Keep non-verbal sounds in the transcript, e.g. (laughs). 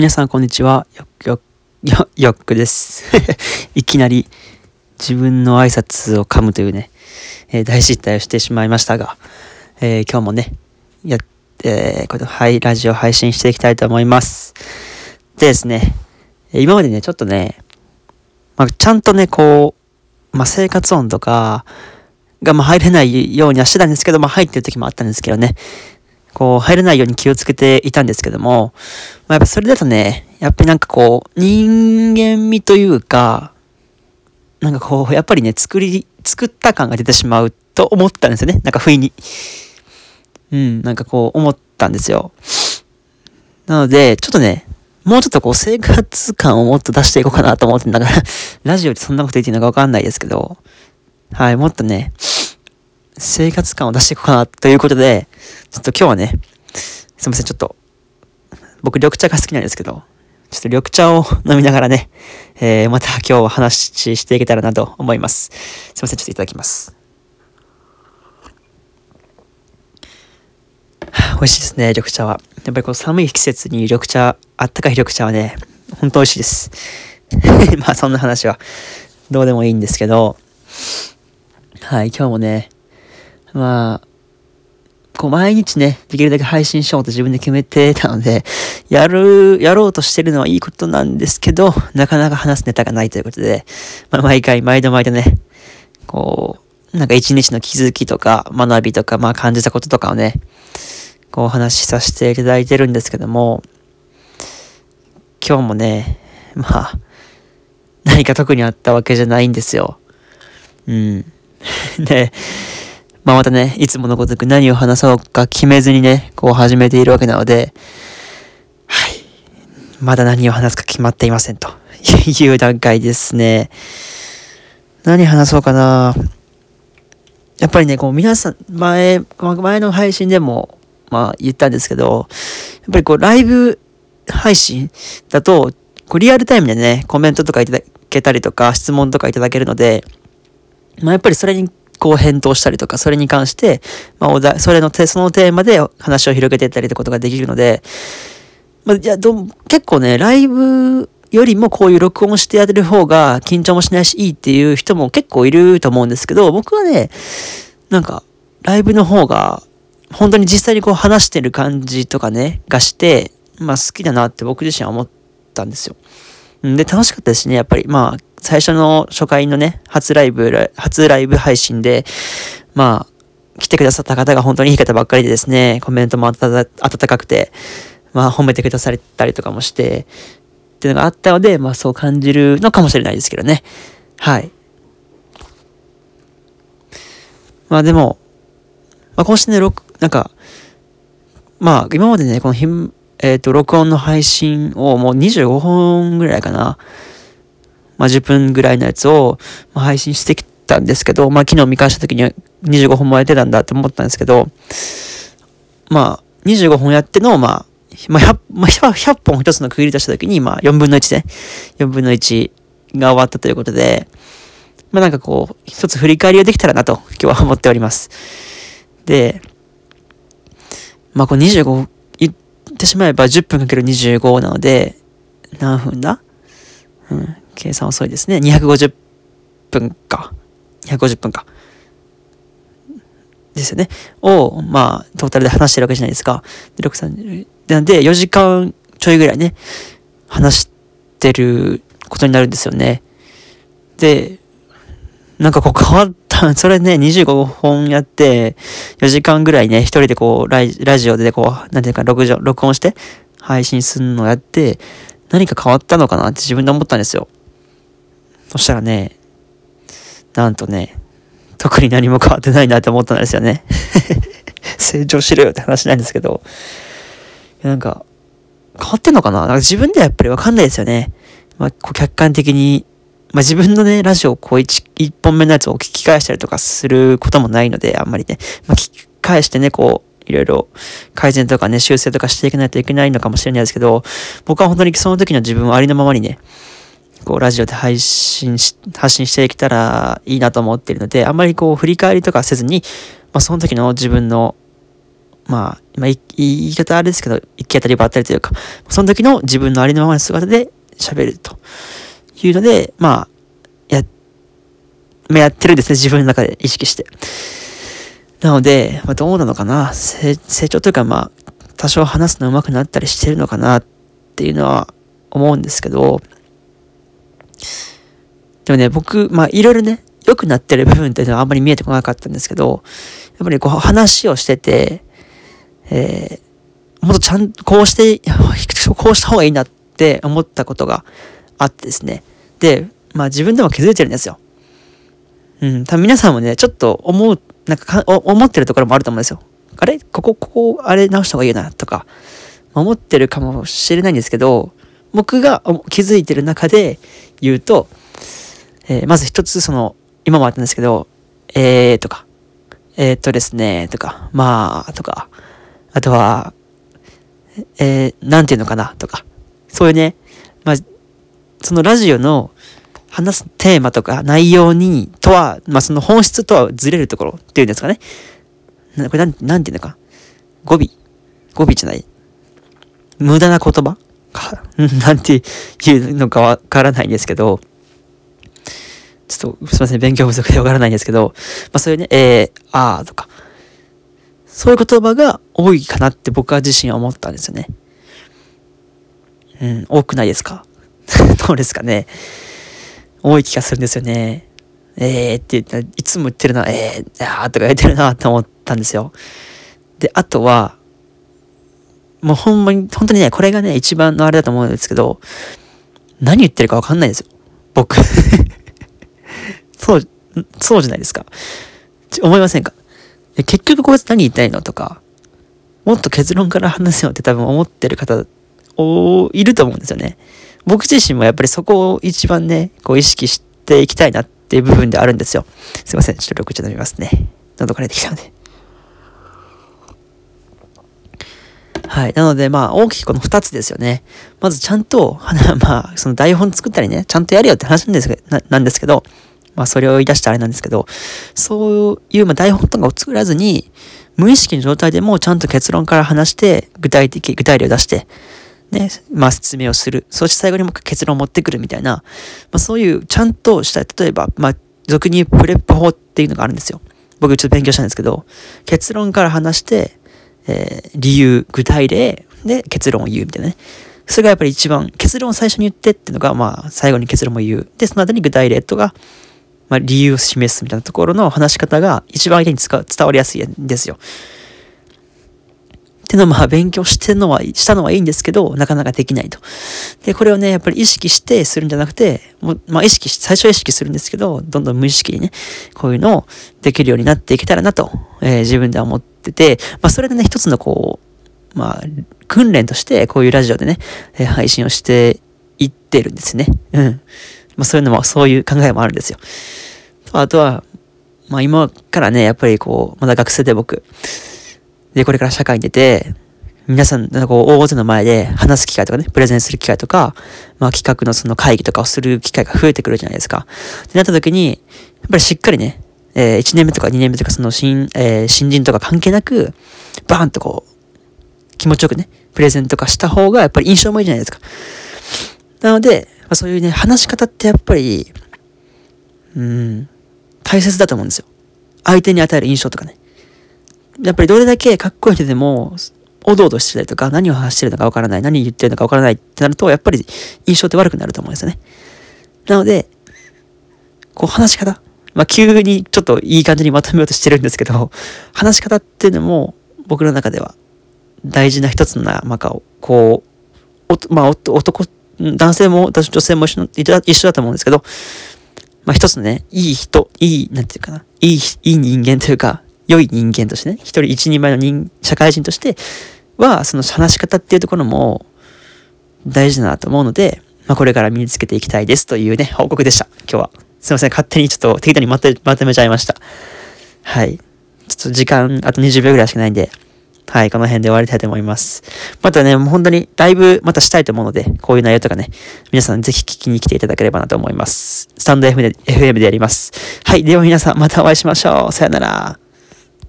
皆さんこんにちは。よっよっよよっくです。(laughs) いきなり自分の挨拶を噛むというね、えー大失態をしてしまいましたが、えー今日もね、やって、これはい、ラジオ配信していきたいと思います。でですね、今までね、ちょっとね、まあ、ちゃんとね、こう、まあ、生活音とかが、ま、入れないようにはしてたんですけど、まあ、入ってる時もあったんですけどね、こう、入れないように気をつけていたんですけども、まあ、やっぱそれだとね、やっぱりなんかこう、人間味というか、なんかこう、やっぱりね、作り、作った感が出てしまうと思ったんですよね。なんか不意に。うん、なんかこう、思ったんですよ。なので、ちょっとね、もうちょっとこう、生活感をもっと出していこうかなと思って、なんか、ラジオでそんなこと言っていいのかわかんないですけど、はい、もっとね、生活感を出していこうかなということで、ちょっと今日はね、すいません、ちょっと、僕緑茶が好きなんですけど、ちょっと緑茶を飲みながらね、えー、また今日は話していけたらなと思います。すいません、ちょっといただきます。美味しいですね、緑茶は。やっぱりこう寒い季節に緑茶、あったかい緑茶はね、ほんと美味しいです。(laughs) まあそんな話はどうでもいいんですけど、はい、今日もね、まあ、こう毎日ね、できるだけ配信しようと自分で決めてたので、やる、やろうとしてるのはいいことなんですけど、なかなか話すネタがないということで、まあ、毎回、毎度毎度ね、こう、なんか一日の気づきとか、学びとか、まあ感じたこととかをね、こうお話しさせていただいてるんですけども、今日もね、まあ、何か特にあったわけじゃないんですよ。うん。(laughs) で、まあまたね、いつものごとく何を話そうか決めずにね、こう始めているわけなので、はい。まだ何を話すか決まっていませんと (laughs) いう段階ですね。何話そうかな。やっぱりね、こう皆さん、前、前の配信でも、まあ言ったんですけど、やっぱりこうライブ配信だと、こうリアルタイムでね、コメントとかいただけたりとか、質問とかいただけるので、まあやっぱりそれにこう返答したりとか、それに関して、まあお題、それのテ、そのテーマで話を広げていったりってことができるので、まあ、いや、ど、結構ね、ライブよりもこういう録音してやる方が緊張もしないしいいっていう人も結構いると思うんですけど、僕はね、なんか、ライブの方が、本当に実際にこう話してる感じとかね、がして、まあ好きだなって僕自身は思ったんですよ。んで、楽しかったですね、やっぱり。まあ、最初の初回のね、初ライブ、初ライブ配信で、まあ、来てくださった方が本当にいい方ばっかりでですね、コメントも温かくて、まあ、褒めてくださったりとかもして、っていうのがあったので、まあ、そう感じるのかもしれないですけどね。はい。まあ、でも、まあ、こうしてね、なんか、まあ、今までね、このひ、えっ、と、録音の配信をもう25本ぐらいかな。まあ、10分ぐらいのやつを、配信してきたんですけど、まあ、昨日見返した時には25本もやってたんだって思ったんですけど、まあ、25本やっての、まあ、まあ、100, まあ、100本一つの区切り出した時に、まあ、4分の1ね、4分の1が終わったということで、まあ、なんかこう、一つ振り返りができたらなと、今日は思っております。で、まあ、こう25、ってしまえば10分かける25なので、何分だ？うん、計算遅いですね。250分か。250分か。ですよね。を、まあ、トータルで話してるわけじゃないですか。で、6、3、なんで、4時間ちょいぐらいね、話してることになるんですよね。で、なんかこう変わっ、(laughs) それね、25本やって、4時間ぐらいね、一人でこうラ、ジオでこう、なんていうか、録音録音して、配信するのをやって、何か変わったのかなって自分で思ったんですよ。そしたらね、なんとね、特に何も変わってないなって思ったんですよね。(laughs) 成長しろよって話なんですけど、なんか、変わってんのかな？なんか自分ではやっぱりわかんないですよね。まあ、こう客観的に、まあ自分のね、ラジオをこう一、一本目のやつを聞き返したりとかすることもないので、あんまりね、まあ聞き返してね、こう、いろいろ改善とかね、修正とかしていかないといけないのかもしれないですけど、僕は本当にその時の自分をありのままにね、こう、ラジオで配信し、発信していけたらいいなと思っているので、あんまりこう、振り返りとかせずに、まあ、その時の自分の、まあ、まあ、言い方あれですけど、行き当たりばったりというか、その時の自分のありのままの姿で喋ると。いうので、まあ、や、まあやってるんですね、自分の中で意識して。なので、まあ、どうなのかな成長というか、まあ、多少話すの上手くなったりしてるのかなっていうのは思うんですけど、でもね、僕、まあ、いろいろね、良くなってる部分っていうのはあんまり見えてこなかったんですけど、やっぱりこう話をしてて、えー、もっとちゃんとこうして、(laughs) こうした方がいいなって思ったことがあってですね。で、まあ自分でも気づいてるんですよ。うん、多分皆さんもね、ちょっと思う、なんか思ってるところもあると思うんですよ。あれ？ここ、ここ、あれ直した方がいいな、とか、思ってるかもしれないんですけど、僕が気づいてる中で言うと、えー、まず一つその、今もあったんですけど、えーとか、えー、っとですね、とか、まあ、とか、あとは、えー、なんていうのかな、とか、そういうね、そのラジオの話すテーマとか内容に、とは、まあ、その本質とはずれるところっていうんですかね。なこれなん、なんていうのか。語尾。語尾じゃない。無駄な言葉？か、(laughs) なんていうのかわからないんですけど、ちょっとすいません、勉強不足でわからないんですけど、まあそういうね、えー、あーとか、そういう言葉が多いかなって僕は自身は思ったんですよね。うん、多くないですか？どうですかね多い気がするんですよね。えーって言ったいつも言ってるな、えー、あーとか言ってるなと思ったんですよ。で、あとは、もうほんまに、本当にね、これがね、一番のあれだと思うんですけど、何言ってるかわかんないですよ。僕 (laughs) そう、そうじゃないですか。思いませんか？結局こいつ何言いたいのとか、もっと結論から話せよって多分思ってる方、おいると思うんですよね。僕自身もやっぱりそこを一番ね、こう意識していきたいなっていう部分であるんですよ。すいません。ちょっと緑茶飲みますね。喉から出てきたので。はい。なので、まあ、大きくこの2つですよね。まずちゃんと、(laughs) まあ、その台本作ったりね、ちゃんとやるよって話なんですななんですけど、まあ、それを言い出したあれなんですけど、そういう、まあ、台本とかを作らずに、無意識の状態でもちゃんと結論から話して、具体的、具体例を出して、ね、まあ、説明をする。そして最後にも結論を持ってくるみたいな、まあ、そういうちゃんとした、例えば、まあ、俗に言うプレップ法っていうのがあるんですよ。僕ちょっと勉強したんですけど、結論から話して、えー、理由、具体例で結論を言うみたいなね。それがやっぱり一番、結論を最初に言ってっていうのが、まあ、最後に結論も言う。で、その後に具体例とか、まあ、理由を示すみたいなところの話し方が一番相手に伝わりやすいんですよ。っていうのをまあ勉強してのは、したのはいいんですけど、なかなかできないと。で、これをね、やっぱり意識してするんじゃなくて、もまあ意識し、最初は意識するんですけど、どんどん無意識にね、こういうのをできるようになっていけたらなと、えー、自分では思ってて、まあそれでね、一つのこう、まあ、訓練としてこういうラジオでね、えー、配信をしていってるんですね。うん。まあそういうのも、そういう考えもあるんですよ。あとは、まあ今からね、やっぱりこう、まだ学生で僕、で、これから社会に出て、皆さん、なんかこう、大勢の前で話す機会とかね、プレゼンする機会とか、まあ企画のその会議とかをする機会が増えてくるじゃないですか。ってなった時に、やっぱりしっかりね、えー、1年目とか2年目とかその新、えー、新人とか関係なく、バーンとこう、気持ちよくね、プレゼントとかした方がやっぱり印象もいいじゃないですか。なので、まあ、そういうね、話し方ってやっぱり、うん、大切だと思うんですよ。相手に与える印象とかね。やっぱりどれだけかっこいい人でも、おどおどしてたりとか、何を話してるのかわからない、何言ってるのかわからないってなると、やっぱり印象って悪くなると思うんですよね。なので、こう話し方。まあ、急にちょっといい感じにまとめようとしてるんですけど、話し方っていうのも、僕の中では大事な一つの、まあ、こう、おまあ、男、男性も女性も一緒一緒だと思うんですけど、まあ一つのね、いい人、いい、なんていうかな、いい、いい人間というか、良い人間としてね、一人一人前の人、社会人としては、その話し方っていうところも大事だなと思うので、まあこれから身につけていきたいですというね、報告でした。今日は。すいません、勝手にちょっと適当にまとめちゃいました。はい。ちょっと時間、あと20秒ぐらいしかないんで、はい、この辺で終わりたいと思います。またね、もう本当にライブまたしたいと思うので、こういう内容とかね、皆さんぜひ聞きに来ていただければなと思います。スタンド FM で FM でやります。はい、では皆さんまたお会いしましょう。さよなら。